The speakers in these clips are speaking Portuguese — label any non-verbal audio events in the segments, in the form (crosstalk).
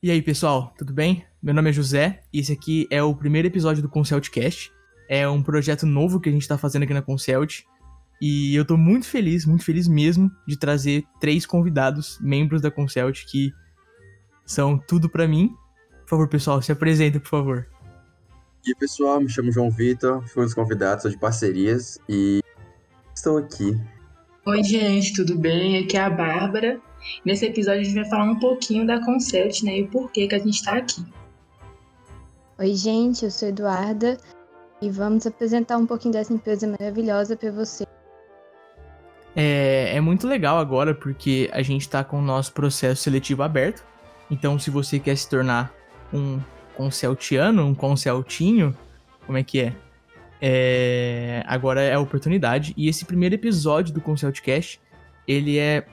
E aí, pessoal, tudo bem? Meu nome é José e esse aqui é o primeiro episódio do Conceltcast. É um projeto novo que a gente tá fazendo aqui na Concelt. E eu tô muito feliz, muito feliz mesmo de trazer três convidados, membros da Concelt, que são tudo para mim. Por favor, pessoal, se apresentem, por favor. E aí, pessoal, me chamo João Vitor, fui um dos convidados, sou de parcerias e estou aqui. Oi, gente, tudo bem? Aqui é a Bárbara. Nesse episódio a gente vai falar um pouquinho da Concert, né, e o porquê que a gente está aqui. Oi, gente, eu sou Eduarda e vamos apresentar um pouquinho dessa empresa maravilhosa para você. É, é muito legal agora porque a gente está com o nosso processo seletivo aberto. Então, se você quer se tornar um conceltiano, um conceltinho, como é que é? é? Agora é a oportunidade. E esse primeiro episódio do Conceltcast, ele é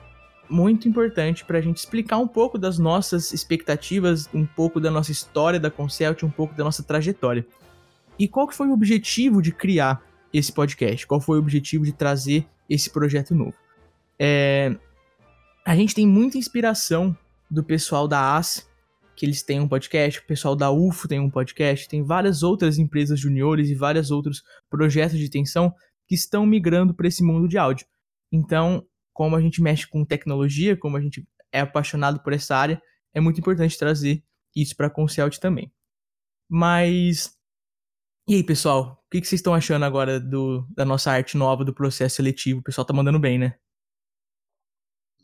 muito importante para a gente explicar um pouco das nossas expectativas, um pouco da nossa história da Concelt, um pouco da nossa trajetória. E qual que foi o objetivo de criar esse podcast? Qual foi o objetivo de trazer esse projeto novo? É... A gente tem muita inspiração do pessoal da AS, que eles têm um podcast, o pessoal da UFO tem um podcast, tem várias outras empresas juniores e vários outros projetos de extensão que estão migrando para esse mundo de áudio. Então, como a gente mexe com tecnologia, como a gente é apaixonado por essa área, é muito importante trazer isso para a Concelt também. Mas e aí, pessoal, o que, que vocês estão achando agora do, da nossa arte nova do processo seletivo? O pessoal tá mandando bem, né?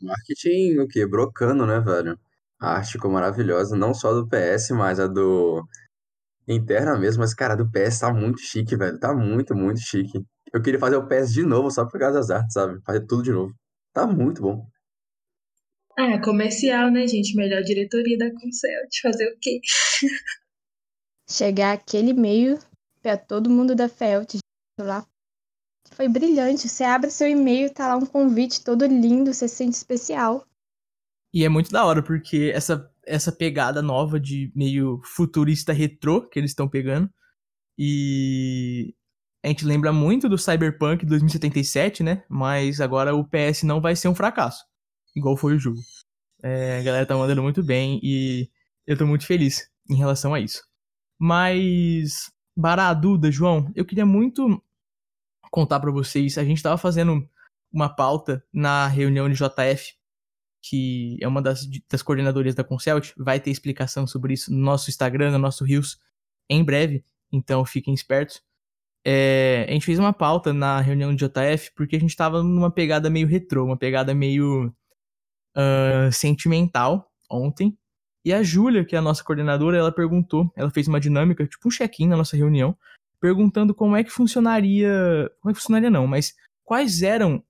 Marketing, o quê? Brocando, né, velho? A arte ficou maravilhosa, não só do PS, mas a do interna mesmo. Mas, cara, do PS tá muito chique, velho. Tá muito, muito chique. Eu queria fazer o PS de novo, só por causa das artes, sabe? Fazer tudo de novo. Tá muito bom. Ah, comercial, né, gente? Melhor diretoria da Concelt. Fazer o quê? Chegar aquele e-mail para todo mundo da Felt lá. Foi brilhante. Você abre seu e-mail, tá lá um convite todo lindo, você se sente especial. E é muito da hora, porque essa, essa pegada nova de meio futurista retrô que eles estão pegando. E a gente lembra muito do Cyberpunk 2077, né? Mas agora o PS não vai ser um fracasso, igual foi o jogo. É, a galera tá mandando muito bem e eu tô muito feliz em relação a isso. Mas, Bará, Duda, João, eu queria muito contar para vocês. A gente tava fazendo uma pauta na reunião de JF, que é uma das, das coordenadoras da Concelt. Vai ter explicação sobre isso no nosso Instagram, no nosso Rios, em breve. Então fiquem espertos. É, a gente fez uma pauta na reunião de JF porque a gente tava numa pegada meio retrô, uma pegada meio uh, sentimental ontem. E a Júlia, que é a nossa coordenadora, ela perguntou, ela fez uma dinâmica, tipo um check-in na nossa reunião, perguntando como é que funcionaria. Como é que funcionaria não, mas quais eram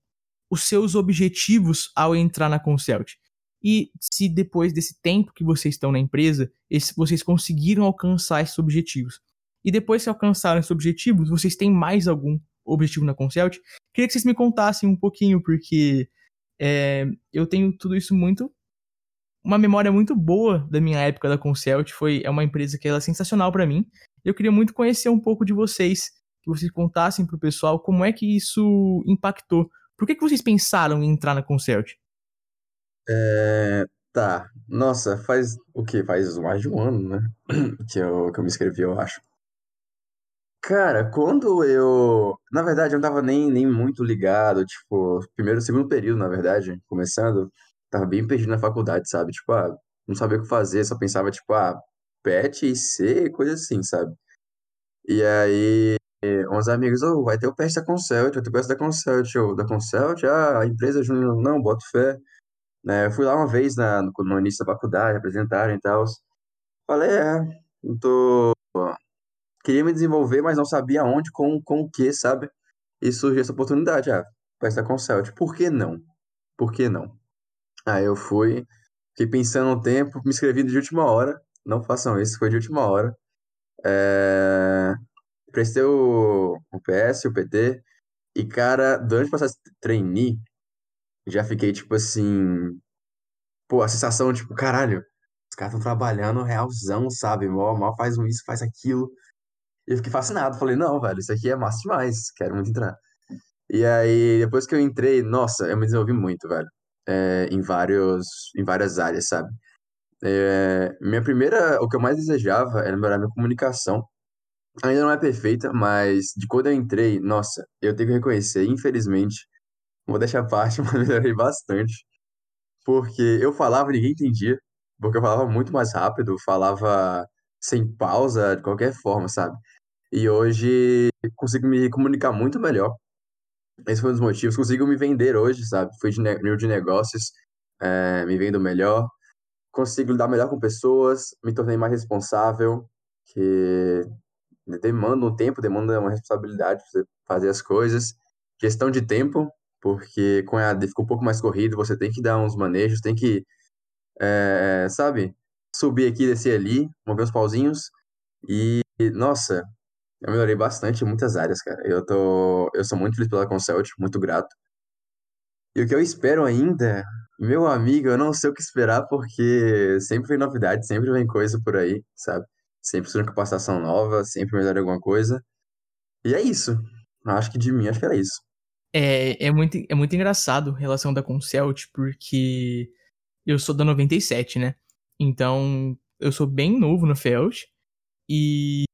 os seus objetivos ao entrar na Concelt. E se depois desse tempo que vocês estão na empresa, vocês conseguiram alcançar esses objetivos. E depois que alcançaram esses objetivos, vocês têm mais algum objetivo na Concelt? Queria que vocês me contassem um pouquinho, porque é, eu tenho tudo isso muito. Uma memória muito boa da minha época da Concelt. Foi, é uma empresa que é sensacional para mim. Eu queria muito conhecer um pouco de vocês, que vocês contassem pro pessoal como é que isso impactou. Por que, que vocês pensaram em entrar na Concelt? É, tá. Nossa, faz o quê? Faz mais de um ano, né? (clears throat) Que eu, que eu me inscrevi, eu acho. Cara, quando eu. Na verdade, eu não tava nem, nem muito ligado, tipo, primeiro, segundo período, na verdade, começando, tava bem perdido na faculdade, sabe? Tipo, ah, não sabia o que fazer, só pensava, tipo, ah, PET e C, coisa assim, sabe? E aí, uns amigos, oh, vai ter o PET da Concelt, vai ter o PET da Concelt, eu, da Concelt, ah, a empresa júnior, não, boto fé. Né, eu fui lá uma vez na, no, no início da faculdade, apresentaram e tal. Falei, é, eu tô queria me desenvolver, mas não sabia onde, com, com o que, sabe? E surgiu essa oportunidade, ah, para estar com o Celt. Por que não? Por que não? Aí eu fui, fiquei pensando um tempo, me inscrevi de última hora. Não façam isso, foi de última hora. É... Prestei o, o PS, o PT, e, cara, durante o processo de trainee, já fiquei, tipo assim... Pô, a sensação, tipo, caralho, os caras estão trabalhando realzão, sabe? Mal, mal faz um isso, faz aquilo. Eu fiquei fascinado. Falei, não, velho, isso aqui é massa demais. Quero muito entrar. E aí, depois que eu entrei, nossa, eu me desenvolvi muito, velho. É, em, vários, em várias áreas, sabe? É, minha primeira, o que eu mais desejava era melhorar minha comunicação. Ainda não é perfeita, mas de quando eu entrei, nossa, eu tenho que reconhecer, infelizmente, vou deixar a parte, (laughs) mas melhorei bastante. Porque eu falava ninguém entendia, porque eu falava muito mais rápido, falava sem pausa, de qualquer forma, sabe? E hoje consigo me comunicar muito melhor. Esse foi um dos motivos. Consigo me vender hoje, sabe? Fui de, ne de negócios, é, me vendo melhor. Consigo lidar melhor com pessoas, me tornei mais responsável, que demanda um tempo, demanda uma responsabilidade pra você fazer as coisas. Gestão de tempo, porque com a EAD fica um pouco mais corrido, você tem que dar uns manejos, tem que, é, sabe, subir aqui, descer ali, mover os pauzinhos. E, nossa, eu melhorei bastante em muitas áreas, cara. Eu tô, eu sou muito feliz pela Consult, muito grato. E o que eu espero ainda, meu amigo, eu não sei o que esperar, porque sempre vem novidade, sempre vem coisa por aí, sabe? Sempre surge capacitação nova, sempre melhora alguma coisa. E é isso. Acho que de mim, acho que era isso. É, é, muito, é muito engraçado a relação da Concelt, porque eu sou da 97, né? Então, eu sou bem novo no Felt e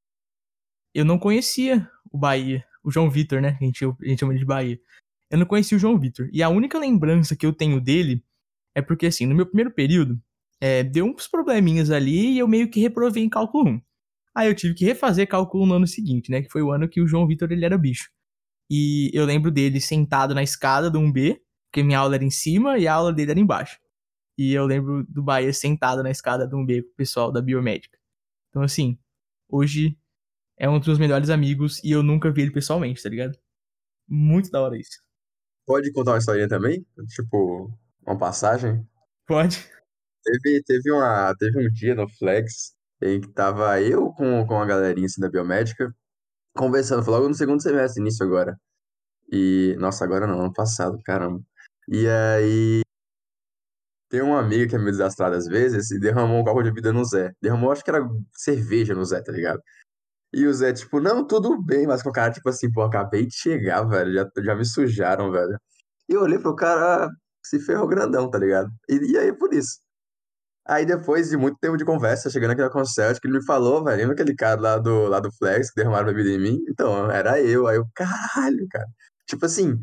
eu não conhecia o Bahia, o João Vitor, né? A gente, a gente chama ele de Bahia. Eu não conhecia o João Vitor. E a única lembrança que eu tenho dele é porque, assim, no meu primeiro período, é, deu uns probleminhas ali e eu meio que reprovei em cálculo 1. Aí eu tive que refazer cálculo no ano seguinte, né? Que foi o ano que o João Vitor ele era bicho. E eu lembro dele sentado na escada do 1B, porque minha aula era em cima e a aula dele era embaixo. E eu lembro do Bahia sentado na escada do 1B com o pessoal da biomédica. Então, assim, hoje é um dos meus melhores amigos e eu nunca vi ele pessoalmente, tá ligado? Muito da hora isso. Pode contar uma historinha também? Tipo, uma passagem? Pode. Teve, teve, uma, teve um dia no Flex em que tava eu com, com a galerinha assim, da biomédica conversando, foi logo no segundo semestre, início agora. E, nossa, agora não, ano passado, caramba. E aí, tem uma amiga que é meio desastrada às vezes e derramou um copo de vida no Zé. Derramou, acho que era cerveja no Zé, tá ligado? E o Zé, tipo, não, tudo bem, mas com o cara, tipo assim, pô, acabei de chegar, velho, já, já me sujaram, velho. E eu olhei pro cara, se ferrou grandão, tá ligado? E, e aí, por isso. Aí depois de muito tempo de conversa, chegando aqui na Concert, que ele me falou, velho, lembra aquele cara lá do, lá do Flex que derramaram bebida em mim? Então, era eu. Aí eu, caralho, cara. Tipo assim,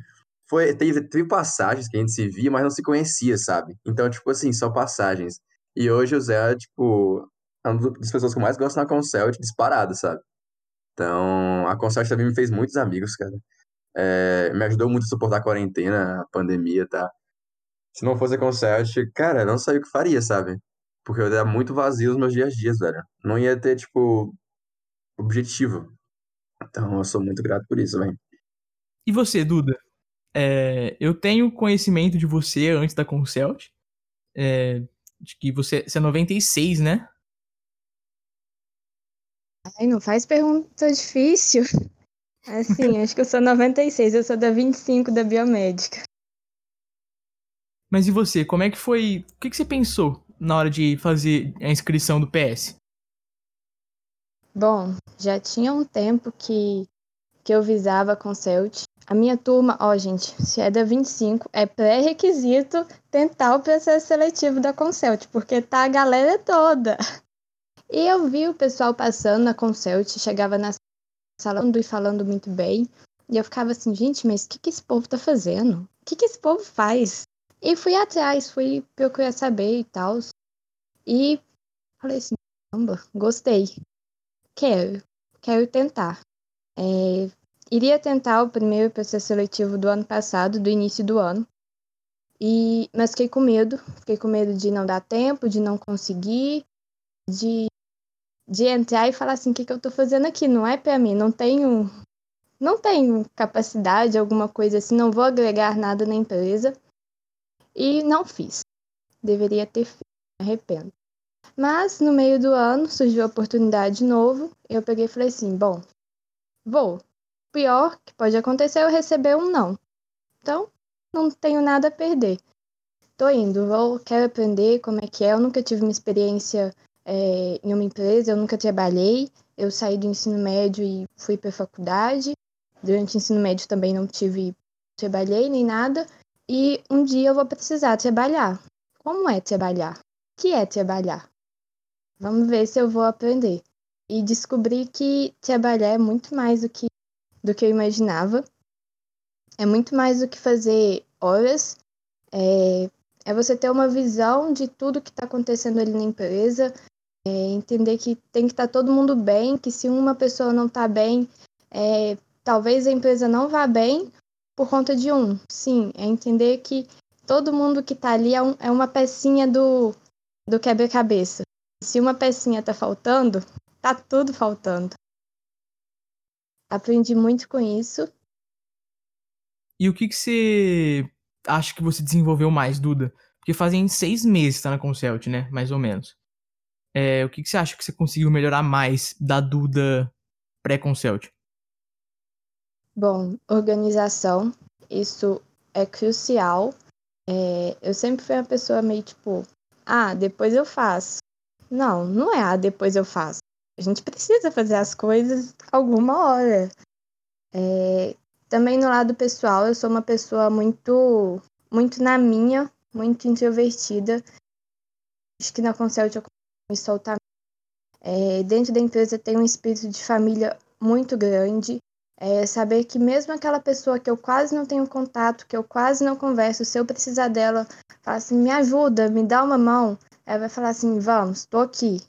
foi, teve, teve passagens que a gente se via, mas não se conhecia, sabe? Então, tipo assim, só passagens. E hoje o Zé é, tipo, é uma das pessoas que eu mais gosto na Concert, disparado, sabe? Então, a Concert também me fez muitos amigos, cara. É, me ajudou muito a suportar a quarentena, a pandemia, tá? Se não fosse a Concert, cara, não sabia o que faria, sabe? Porque eu era muito vazio os meus dias a dias, velho. Não ia ter, tipo, objetivo. Então eu sou muito grato por isso, velho. E você, Duda? É, eu tenho conhecimento de você antes da Concelt. É, de que você, você é 96, né? Ai, não faz pergunta difícil. Assim, acho que eu sou 96, eu sou da 25 da biomédica. Mas e você, como é que foi? O que, que você pensou na hora de fazer a inscrição do PS? Bom, já tinha um tempo que, que eu visava a Concelt. A minha turma, ó, gente, se é da 25, é pré-requisito tentar o processo seletivo da Concelt, porque tá a galera toda. E eu vi o pessoal passando na Concelt, chegava na sala e falando muito bem. E eu ficava assim, gente, mas o que, que esse povo tá fazendo? O que, que esse povo faz? E fui atrás, fui procurar saber e tal. E falei assim, caramba, gostei. Quero, quero tentar. É, iria tentar o primeiro processo seletivo do ano passado, do início do ano. E, mas fiquei com medo, fiquei com medo de não dar tempo, de não conseguir, de, de entrar e falar assim, o que, que eu tô fazendo aqui? Não é para mim, não tenho, não tenho capacidade, alguma coisa assim, não vou agregar nada na empresa. E não fiz. Deveria ter feito, me arrependo. Mas no meio do ano surgiu a oportunidade de novo. Eu peguei e falei assim: bom, vou. Pior que pode acontecer é eu receber um não. Então, não tenho nada a perder. Tô indo, vou, quero aprender como é que é. Eu nunca tive uma experiência é, em uma empresa, eu nunca trabalhei. Eu saí do ensino médio e fui para faculdade. Durante o ensino médio também não tive, trabalhei nem nada. E um dia eu vou precisar trabalhar. Como é trabalhar? O que é trabalhar? Vamos ver se eu vou aprender. E descobri que trabalhar é muito mais do que, do que eu imaginava. É muito mais do que fazer horas. É, é você ter uma visão de tudo que está acontecendo ali na empresa. É entender que tem que estar tá todo mundo bem, que se uma pessoa não está bem, é, talvez a empresa não vá bem por conta de um. Sim, é entender que todo mundo que está ali é, um, é, uma pecinha do, do quebra-cabeça. Se uma pecinha está faltando, tá tudo faltando. Aprendi muito com isso. E o que, que você acha que você desenvolveu mais, Duda? Porque fazem seis meses que tá na Concelt, né? Mais ou menos. É, o que, que você acha que você conseguiu melhorar mais da Duda pré-Concelt? Bom, organização, isso é crucial. É, eu sempre fui uma pessoa meio tipo, ah, depois eu faço. Não, não é ah, depois eu faço. A gente precisa fazer as coisas alguma hora. É, também no lado pessoal, eu sou uma pessoa muito, muito na minha, muito introvertida. Acho que na Concelt eu me soltar. É, dentro da empresa tem um espírito de família muito grande. É saber que mesmo aquela pessoa que eu quase não tenho contato, que eu quase não converso, se eu precisar dela, fala assim, me ajuda, me dá uma mão, ela vai falar assim, vamos, tô aqui.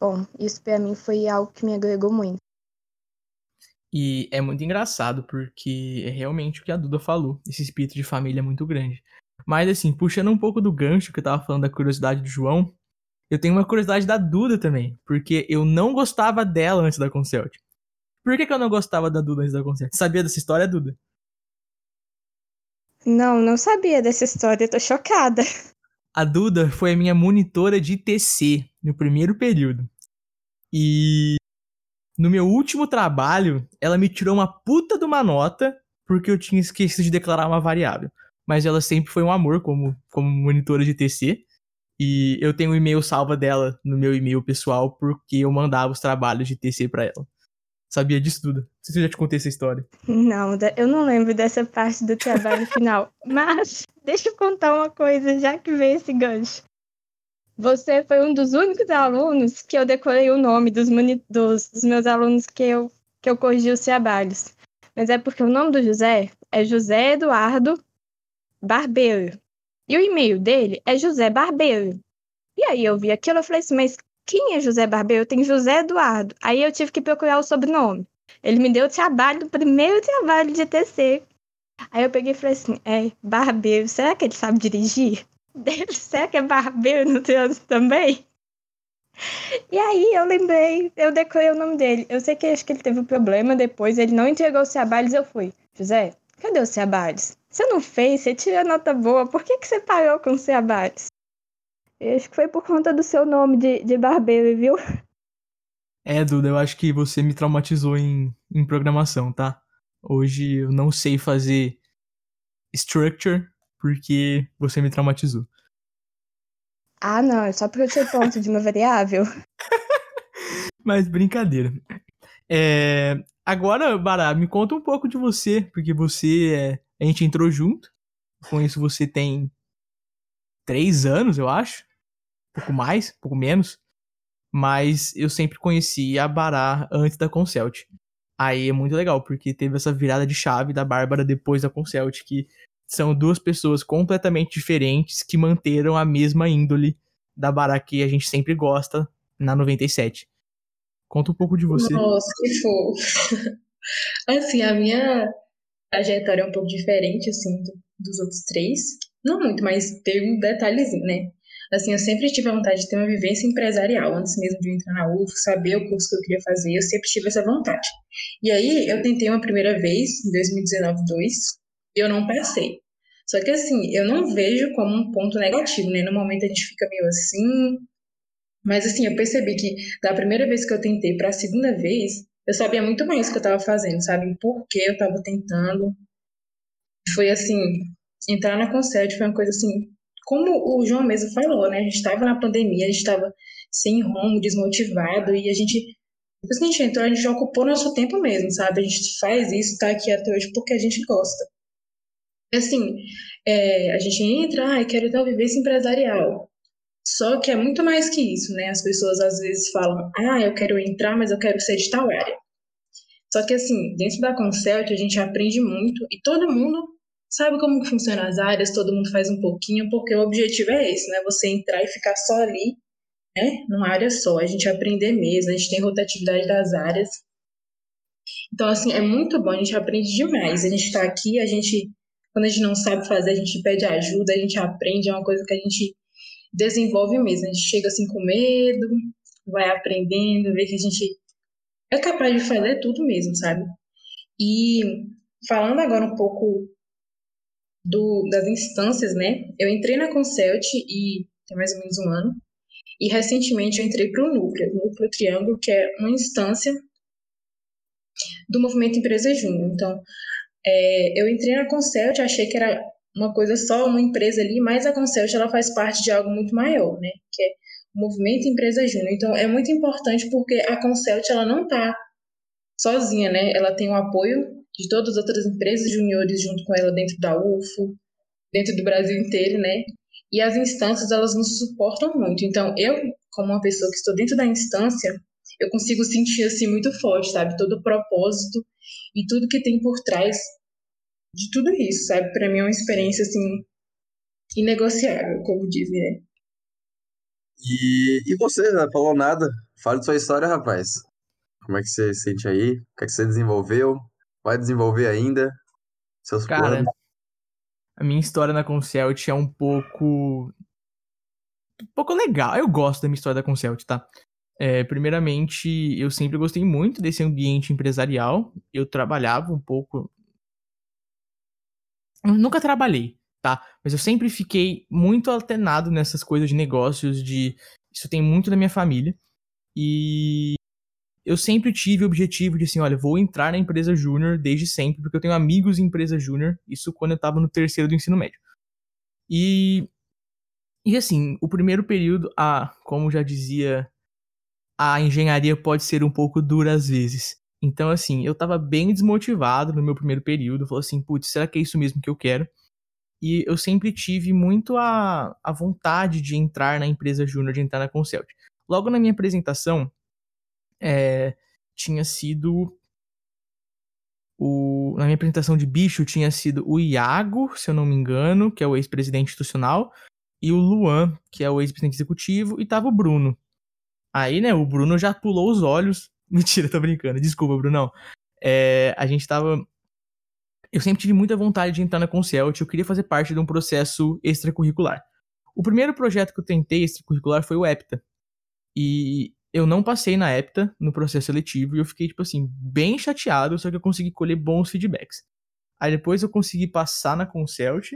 Bom, isso para mim foi algo que me agregou muito. E é muito engraçado, porque é realmente o que a Duda falou, esse espírito de família é muito grande. Mas assim, puxando um pouco do gancho que eu tava falando da curiosidade do João, eu tenho uma curiosidade da Duda também, porque eu não gostava dela antes da Concelt. Por que, que eu não gostava da Duda antes da Concert? Sabia dessa história, Duda? Não, não sabia dessa história, tô chocada. A Duda foi a minha monitora de TC no primeiro período. E no meu último trabalho, ela me tirou uma puta de uma nota porque eu tinha esquecido de declarar uma variável. Mas ela sempre foi um amor como, como monitora de TC. E eu tenho um e-mail salva dela no meu e-mail pessoal porque eu mandava os trabalhos de TC para ela sabia disso tudo. Não sei se eu já te contei essa história. Não, eu não lembro dessa parte do trabalho final. (laughs) Mas deixa eu contar uma coisa, já que veio esse gancho. Você foi um dos únicos alunos que eu decorei o nome dos, dos, dos meus alunos que eu, que eu corrigi os trabalhos. Mas é porque o nome do José é José Eduardo Barbeiro. E o e-mail dele é José Barbeiro. E aí eu vi aquilo, eu falei assim, mas quem é José Barbeiro? Tem José Eduardo. Aí eu tive que procurar o sobrenome. Ele me deu o trabalho, o primeiro trabalho de TC. Aí eu peguei e falei assim: é, Barbeiro, será que ele sabe dirigir? (laughs) será que é Barbeiro no trânsito também? E aí eu lembrei, eu decorei o nome dele. Eu sei que acho que ele teve um problema depois, ele não entregou os trabalhos, eu fui. José, cadê os trabalhos? Você não fez, você tirou nota boa, por que, que você parou com os trabalhos? Acho que foi por conta do seu nome de, de barbeiro, viu? É, Duda, eu acho que você me traumatizou em, em programação, tá? Hoje eu não sei fazer structure porque você me traumatizou. Ah, não, é só porque eu tinha ponto de uma variável. (laughs) Mas brincadeira. É, agora, Bará, me conta um pouco de você, porque você é, a gente entrou junto. Com isso você tem três anos, eu acho pouco mais, pouco menos, mas eu sempre conheci a Bará antes da Concelt. Aí é muito legal, porque teve essa virada de chave da Bárbara depois da Concelt, que são duas pessoas completamente diferentes que manteram a mesma índole da Bará que a gente sempre gosta na 97. Conta um pouco de você. Nossa, que fofo. (laughs) assim, a minha trajetória é um pouco diferente, assim, dos outros três. Não muito, mas tem um detalhezinho, né? Assim, eu sempre tive a vontade de ter uma vivência empresarial, antes mesmo de entrar na UF, saber o curso que eu queria fazer, eu sempre tive essa vontade. E aí, eu tentei uma primeira vez, em 2019, 2, e eu não passei. Só que assim, eu não vejo como um ponto negativo, né? No momento a gente fica meio assim. Mas assim, eu percebi que da primeira vez que eu tentei para a segunda vez, eu sabia muito mais o que eu estava fazendo, sabe? Por que eu estava tentando. Foi assim, entrar na Concert foi uma coisa assim como o João mesmo falou, né? A gente estava na pandemia, a gente estava sem rumo, desmotivado, e a gente. Depois que a gente entrou, a gente já ocupou nosso tempo mesmo, sabe? A gente faz isso, tá aqui até hoje porque a gente gosta. Assim, é, a gente entra, ah, quero ter uma vivência empresarial. Só que é muito mais que isso, né? As pessoas às vezes falam, ah, eu quero entrar, mas eu quero ser de tal área. Só que assim, dentro da Concelt a gente aprende muito e todo mundo sabe como funcionam as áreas, todo mundo faz um pouquinho, porque o objetivo é esse, né? Você entrar e ficar só ali, né? Numa área só, a gente aprender mesmo, a gente tem rotatividade das áreas. Então, assim, é muito bom, a gente aprende demais. A gente tá aqui, a gente, quando a gente não sabe fazer, a gente pede ajuda, a gente aprende, é uma coisa que a gente desenvolve mesmo. A gente chega assim com medo, vai aprendendo, vê que a gente é capaz de fazer tudo mesmo, sabe? E falando agora um pouco do, das instâncias, né? Eu entrei na Concelt e tem mais ou menos um ano. E recentemente eu entrei para o Núcleo, o Núcleo Triângulo, que é uma instância do movimento Empresa Júnior. Então, é, eu entrei na Concelt, achei que era uma coisa só, uma empresa ali, mas a Concelt ela faz parte de algo muito maior, né? Que é o movimento Empresa Júnior. Então, é muito importante porque a Concelt ela não está sozinha, né? Ela tem o apoio de todas as outras empresas juniores junto com ela dentro da UFO, dentro do Brasil inteiro, né? E as instâncias, elas nos suportam muito. Então, eu, como uma pessoa que estou dentro da instância, eu consigo sentir, assim, muito forte, sabe? Todo o propósito e tudo que tem por trás de tudo isso, sabe? Para mim é uma experiência, assim, inegociável, como dizem, né? E, e você, não falou nada? Fale de sua história, rapaz. Como é que você se sente aí? O que é que você desenvolveu? Vai desenvolver ainda? Seus Cara, planos? a minha história na Concelt é um pouco. Um pouco legal. Eu gosto da minha história da Concelt, tá? É, primeiramente, eu sempre gostei muito desse ambiente empresarial. Eu trabalhava um pouco. Eu nunca trabalhei, tá? Mas eu sempre fiquei muito alternado nessas coisas de negócios, de. Isso tem muito da minha família. E eu sempre tive o objetivo de assim, olha, vou entrar na empresa júnior desde sempre, porque eu tenho amigos em empresa júnior, isso quando eu tava no terceiro do ensino médio. E e assim, o primeiro período, a, como já dizia, a engenharia pode ser um pouco dura às vezes. Então assim, eu tava bem desmotivado no meu primeiro período, falou assim, putz, será que é isso mesmo que eu quero? E eu sempre tive muito a, a vontade de entrar na empresa júnior, de entrar na Concelt. Logo na minha apresentação, é, tinha sido o, na minha apresentação de bicho tinha sido o Iago, se eu não me engano, que é o ex-presidente institucional, e o Luan, que é o ex-presidente executivo, e tava o Bruno. Aí, né, o Bruno já pulou os olhos. (laughs) Mentira, tô brincando. Desculpa, Brunão. É, a gente tava. Eu sempre tive muita vontade de entrar na Concelt, eu queria fazer parte de um processo extracurricular. O primeiro projeto que eu tentei extracurricular foi o EPTA. E eu não passei na EPTA, no processo seletivo, e eu fiquei, tipo assim, bem chateado, só que eu consegui colher bons feedbacks. Aí depois eu consegui passar na Concelt.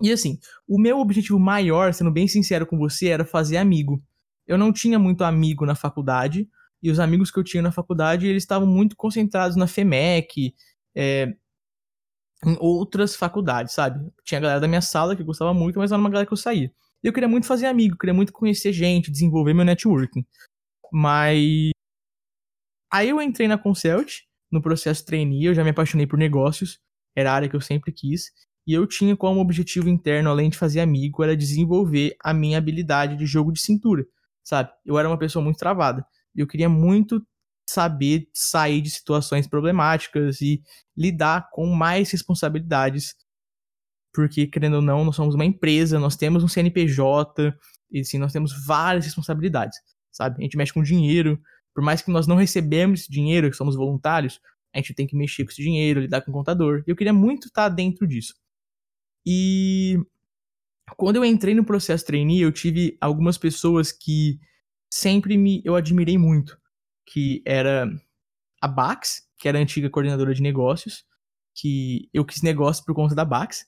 E assim, o meu objetivo maior, sendo bem sincero com você, era fazer amigo. Eu não tinha muito amigo na faculdade, e os amigos que eu tinha na faculdade, eles estavam muito concentrados na FEMEC, é, em outras faculdades, sabe? Tinha a galera da minha sala que gostava muito, mas era uma galera que eu saía. Eu queria muito fazer amigo, queria muito conhecer gente, desenvolver meu networking. Mas. Aí eu entrei na Concelt, no processo trainee, eu já me apaixonei por negócios, era a área que eu sempre quis. E eu tinha como objetivo interno, além de fazer amigo, era desenvolver a minha habilidade de jogo de cintura, sabe? Eu era uma pessoa muito travada. E eu queria muito saber sair de situações problemáticas e lidar com mais responsabilidades porque, querendo ou não, nós somos uma empresa, nós temos um CNPJ, e sim, nós temos várias responsabilidades, sabe? A gente mexe com dinheiro, por mais que nós não recebemos esse dinheiro, que somos voluntários, a gente tem que mexer com esse dinheiro, lidar com o contador. E eu queria muito estar dentro disso. E quando eu entrei no processo trainee, eu tive algumas pessoas que sempre me eu admirei muito, que era a Bax, que era a antiga coordenadora de negócios, que eu quis negócio por conta da Bax,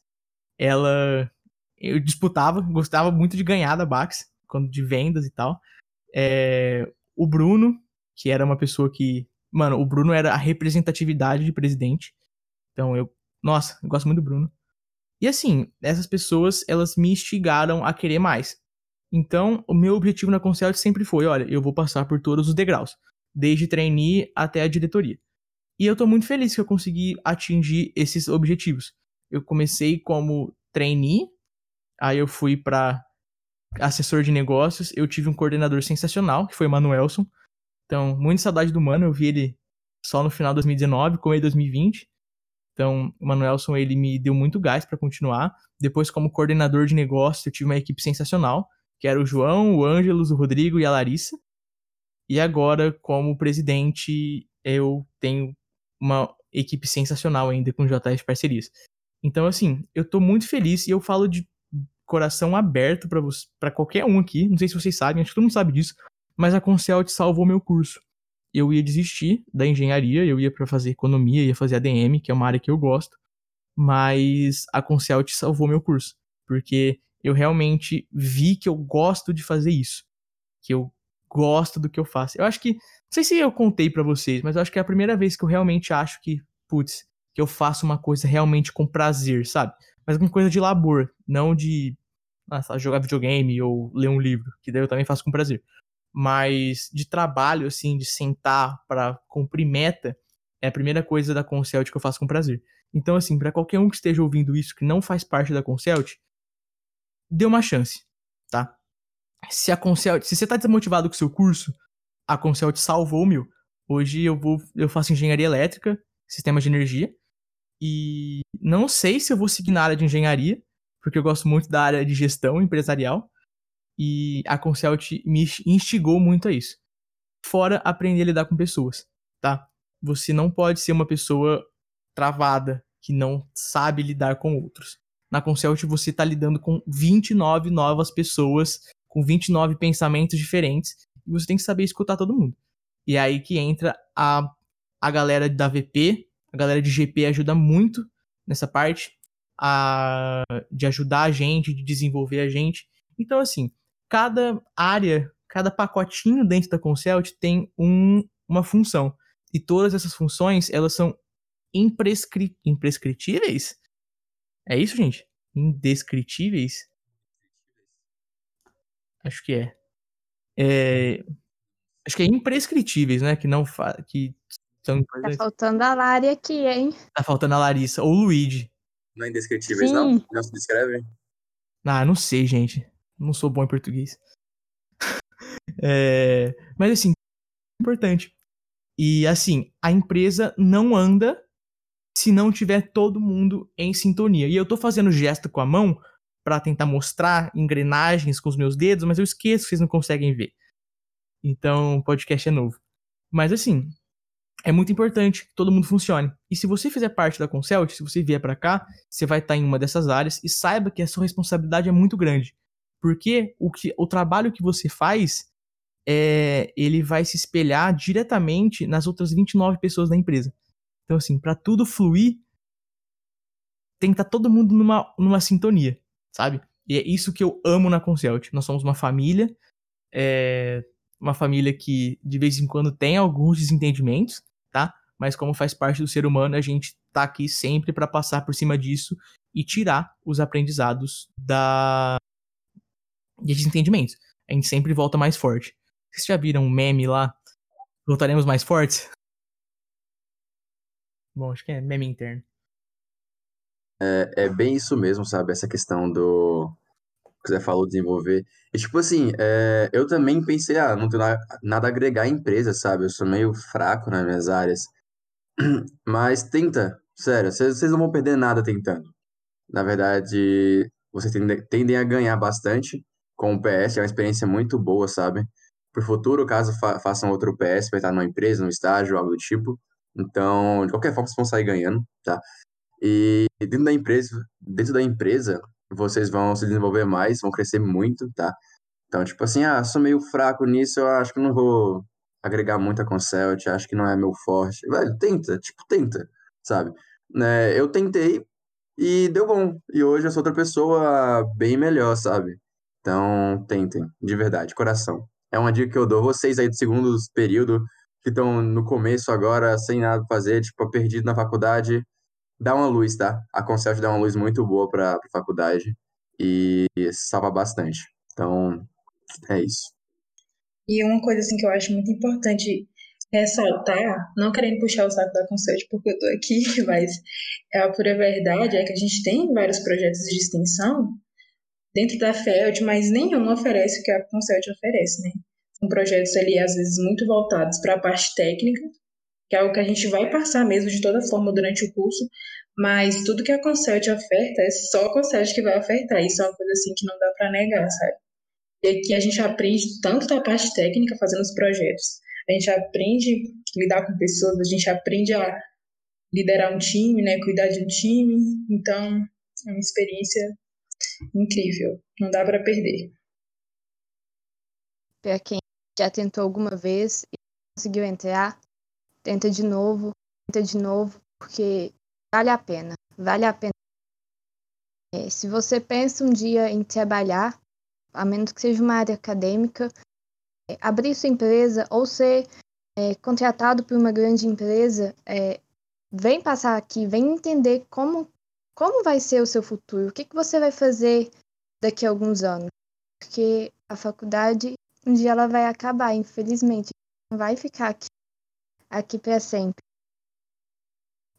ela eu disputava, gostava muito de ganhar da Bax, quando de vendas e tal. É, o Bruno, que era uma pessoa que, mano, o Bruno era a representatividade de presidente. Então eu, nossa, eu gosto muito do Bruno. E assim, essas pessoas, elas me instigaram a querer mais. Então, o meu objetivo na Concelt sempre foi, olha, eu vou passar por todos os degraus, desde trainee até a diretoria. E eu tô muito feliz que eu consegui atingir esses objetivos eu comecei como trainee, aí eu fui para assessor de negócios, eu tive um coordenador sensacional, que foi o Manuelson. Então, muita saudade do Mano, eu vi ele só no final de 2019, com ele 2020. Então, o Manuelson, ele me deu muito gás para continuar. Depois, como coordenador de negócio, eu tive uma equipe sensacional, que era o João, o Ângelos, o Rodrigo e a Larissa. E agora, como presidente, eu tenho uma equipe sensacional ainda com JS Parcerias. Então, assim, eu tô muito feliz e eu falo de coração aberto para qualquer um aqui. Não sei se vocês sabem, acho que todo mundo sabe disso. Mas a Concelt salvou meu curso. Eu ia desistir da engenharia, eu ia para fazer economia, ia fazer ADM, que é uma área que eu gosto. Mas a Concelt salvou meu curso. Porque eu realmente vi que eu gosto de fazer isso. Que eu gosto do que eu faço. Eu acho que. Não sei se eu contei para vocês, mas eu acho que é a primeira vez que eu realmente acho que, putz, que eu faço uma coisa realmente com prazer, sabe? Mas com coisa de labor, não de ah, jogar videogame ou ler um livro, que daí eu também faço com prazer. Mas de trabalho, assim, de sentar para cumprir meta, é a primeira coisa da Concelt que eu faço com prazer. Então, assim, para qualquer um que esteja ouvindo isso que não faz parte da Concelt, dê uma chance, tá? Se a Concelt, se você tá desmotivado com o seu curso, a Concelt salvou o meu. Hoje eu vou, eu faço engenharia elétrica, sistemas de energia, e não sei se eu vou seguir na área de engenharia, porque eu gosto muito da área de gestão empresarial. E a Consult me instigou muito a isso. Fora aprender a lidar com pessoas, tá? Você não pode ser uma pessoa travada, que não sabe lidar com outros. Na Consult você está lidando com 29 novas pessoas, com 29 pensamentos diferentes, e você tem que saber escutar todo mundo. E é aí que entra a, a galera da VP, a galera de GP ajuda muito nessa parte a, de ajudar a gente, de desenvolver a gente. Então, assim, cada área, cada pacotinho dentro da Consult tem um, uma função. E todas essas funções, elas são imprescri imprescritíveis? É isso, gente? Indescritíveis? Acho que é. é acho que é imprescritíveis, né? Que não que são Tá faltando a Lari aqui, hein? Tá faltando a Larissa. Ou o Luigi. Não é indescritíveis, Sim. não? Não se descreve? Ah, não sei, gente. Não sou bom em português. (laughs) é... Mas assim, importante. E assim, a empresa não anda se não tiver todo mundo em sintonia. E eu tô fazendo gesto com a mão para tentar mostrar engrenagens com os meus dedos, mas eu esqueço que vocês não conseguem ver. Então, o podcast é novo. Mas assim, é muito importante que todo mundo funcione. E se você fizer parte da Consult, se você vier para cá, você vai estar tá em uma dessas áreas e saiba que a sua responsabilidade é muito grande. Porque o, que, o trabalho que você faz, é, ele vai se espelhar diretamente nas outras 29 pessoas da empresa. Então, assim, para tudo fluir, tem que estar tá todo mundo numa, numa sintonia, sabe? E é isso que eu amo na Consult. Nós somos uma família, é, uma família que de vez em quando tem alguns desentendimentos, tá? Mas como faz parte do ser humano, a gente tá aqui sempre para passar por cima disso e tirar os aprendizados da de desentendimentos. A gente sempre volta mais forte. Vocês já viram um meme lá? Voltaremos mais fortes? Bom, acho que é meme interno. É, é bem isso mesmo, sabe? Essa questão do que você falou desenvolver. E tipo assim, é, eu também pensei, ah, não tenho nada a agregar à empresa, sabe? Eu sou meio fraco nas minhas áreas. (clears throat) Mas tenta, sério, vocês não vão perder nada tentando. Na verdade, vocês tendem a ganhar bastante com o PS, é uma experiência muito boa, sabe? Pro futuro, caso fa façam outro PS, vai estar numa empresa, num estágio, algo do tipo. Então, de qualquer forma, vocês vão sair ganhando, tá? E dentro da empresa, dentro da empresa, vocês vão se desenvolver mais, vão crescer muito, tá? Então, tipo assim, ah, sou meio fraco nisso, eu acho que não vou agregar muito a Concelt, acho que não é meu forte. Velho, tenta, tipo, tenta, sabe? É, eu tentei e deu bom. E hoje eu sou outra pessoa bem melhor, sabe? Então, tentem, de verdade, coração. É uma dica que eu dou. Vocês aí do segundo período, que estão no começo agora, sem nada pra fazer, tipo, perdido na faculdade, dá uma luz, tá? A Concert dá uma luz muito boa para a faculdade e salva bastante. Então, é isso. E uma coisa assim que eu acho muito importante ressaltar, não querendo puxar o saco da Concert porque eu tô aqui, (laughs) mas a pura verdade é que a gente tem vários projetos de extensão dentro da FELT, mas nenhum oferece o que a Concelt oferece, né? São projetos ali, às vezes, muito voltados para a parte técnica, que é algo que a gente vai passar mesmo de toda forma durante o curso, mas tudo que a Concelt oferta é só a Concelt que vai ofertar. Isso é uma coisa assim que não dá para negar, sabe? E aqui a gente aprende tanto da parte técnica fazendo os projetos, a gente aprende a lidar com pessoas, a gente aprende a liderar um time, né, cuidar de um time. Então, é uma experiência incrível, não dá para perder. Para quem já tentou alguma vez e conseguiu entrar, tenta de novo, tenta de novo, porque vale a pena, vale a pena. É, se você pensa um dia em trabalhar, a menos que seja uma área acadêmica, é, abrir sua empresa ou ser é, contratado por uma grande empresa, é, vem passar aqui, vem entender como, como vai ser o seu futuro, o que, que você vai fazer daqui a alguns anos. Porque a faculdade, um dia ela vai acabar, infelizmente. Não vai ficar aqui, aqui para sempre.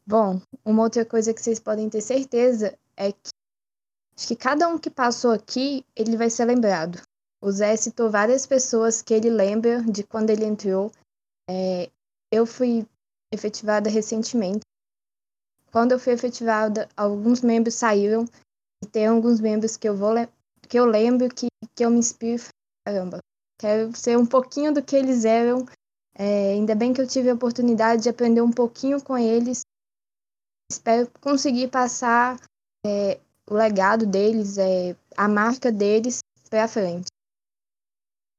Bom, uma outra coisa que vocês podem ter certeza é que acho que cada um que passou aqui, ele vai ser lembrado. O Zé citou várias pessoas que ele lembra de quando ele entrou. É, eu fui efetivada recentemente. Quando eu fui efetivada, alguns membros saíram e tem alguns membros que eu vou que eu lembro que, que eu me inspiro. Caramba, quero ser um pouquinho do que eles eram. É, ainda bem que eu tive a oportunidade de aprender um pouquinho com eles. Espero conseguir passar é, o legado deles, é, a marca deles para frente.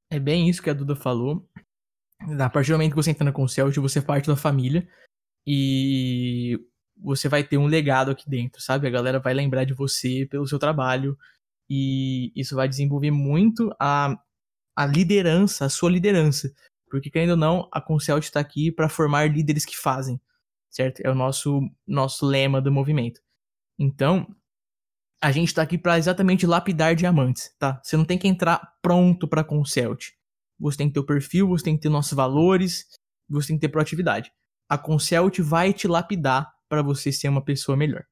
É bem isso que a Duda falou. A partir do momento que você entra na Concelt, você parte da família e você vai ter um legado aqui dentro, sabe? A galera vai lembrar de você pelo seu trabalho e isso vai desenvolver muito a, a liderança, a sua liderança. Porque, querendo ou não, a Concelt está aqui para formar líderes que fazem, certo? É o nosso, nosso lema do movimento. Então, a gente tá aqui para exatamente lapidar diamantes, tá? Você não tem que entrar pronto para Concelt. Você tem que ter o perfil, você tem que ter nossos valores, você tem que ter proatividade. A Concelt vai te lapidar para você ser uma pessoa melhor.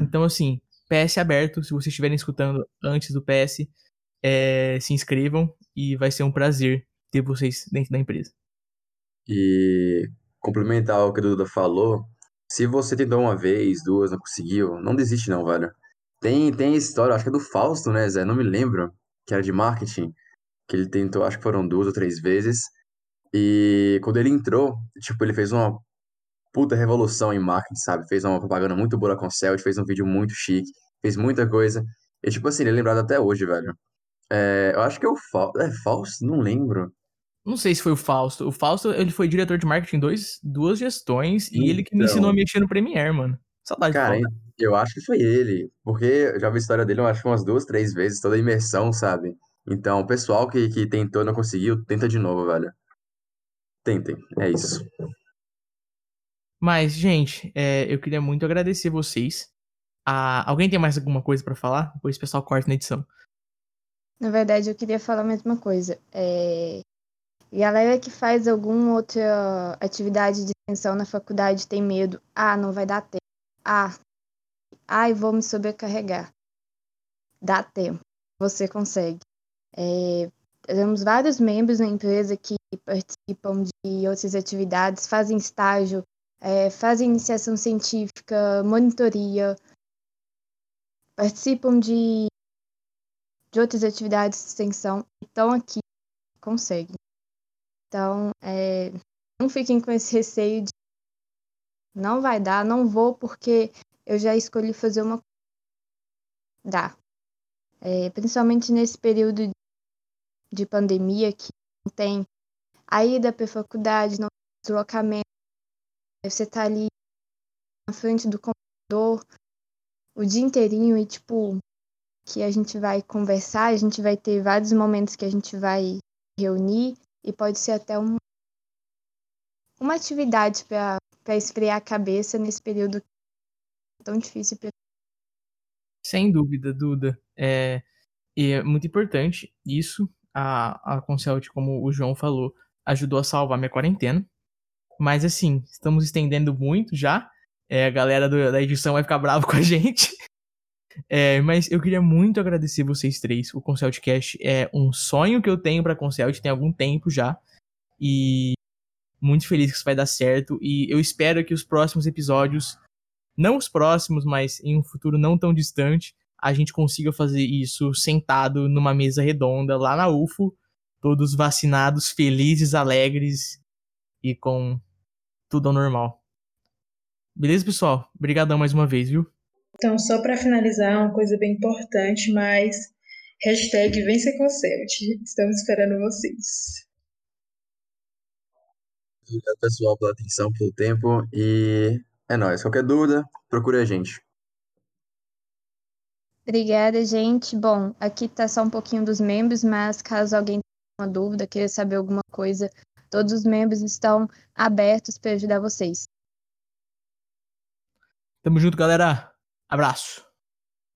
Então, assim, PS aberto, se vocês estiverem escutando antes do PS, é, se inscrevam e vai ser um prazer ter vocês dentro da empresa. E complementar o que a Duda falou, se você tentou uma vez, duas, não conseguiu, não desiste não, velho. Tem, tem história, acho que é do Fausto, né, Zé? Não me lembro, que era de marketing, que ele tentou, acho que foram duas ou três vezes. E quando ele entrou, tipo, ele fez uma puta revolução em marketing, sabe? Fez uma propaganda muito boa com o Celt, fez um vídeo muito chique, fez muita coisa. E, tipo assim, ele é lembrado até hoje, velho. É, eu acho que é o Fausto. É Fausto? Não lembro. Não sei se foi o Fausto. O Fausto, ele foi diretor de marketing dois, duas gestões e ele que me Então. ensinou a mexer no Premiere, mano. Saudade Cara, de eu acho que foi ele, porque eu já vi a história dele, eu acho que umas duas, três vezes, toda a imersão, sabe? Então, o pessoal que, que tentou e não conseguiu, tenta de novo, velho. Tentem, é isso. Mas, gente, é, eu queria muito agradecer vocês. Ah, alguém tem mais alguma coisa pra falar? Depois o pessoal corta na edição. Na verdade, eu queria falar a mesma coisa. É... Galera que faz alguma outra atividade de extensão na faculdade tem medo. Ah, não vai dar tempo. Ah, ai, vou me sobrecarregar. Dá tempo. Você consegue. É... Temos vários membros na empresa que participam de outras atividades, fazem estágio, é, fazem iniciação científica, monitoria, participam de, de outras atividades de extensão, estão aqui, conseguem. Então, é, não fiquem com esse receio de não vai dar, não vou porque eu já escolhi fazer uma dá. É, principalmente nesse período de pandemia que não tem a ida para a faculdade, não tem deslocamento, você tá ali na frente do computador o dia inteirinho e tipo que a gente vai conversar, a gente vai ter vários momentos que a gente vai reunir e pode ser até um, uma atividade para esfriar a cabeça nesse período tão difícil. Pra... Sem dúvida, Duda. É, é muito importante isso. A, a Consult, como o João falou, ajudou a salvar minha quarentena. Mas assim, estamos estendendo muito já. É, a galera do, da edição vai ficar bravo (laughs) com a gente. É, mas eu queria muito agradecer vocês três. O Conceltcast é um sonho que eu tenho pra Concelt, tem algum tempo já. E muito feliz que isso vai dar certo. E eu espero que os próximos episódios, não os próximos, mas em um futuro não tão distante, a gente consiga fazer isso sentado numa mesa redonda lá na UFO, todos vacinados, felizes, alegres e com tudo ao normal. Beleza, pessoal? Obrigadão mais uma vez, viu? Então, só para finalizar, uma coisa bem importante, mas hashtag VenceConsult. Estamos esperando vocês. Obrigado, pessoal, pela atenção, pelo tempo e é nóis. Qualquer dúvida, procure a gente. Obrigada, gente. Bom, aqui tá só um pouquinho dos membros, mas caso alguém tenha uma dúvida, queira saber alguma coisa, todos os membros estão abertos para ajudar vocês. Tamo junto, galera. Abraço.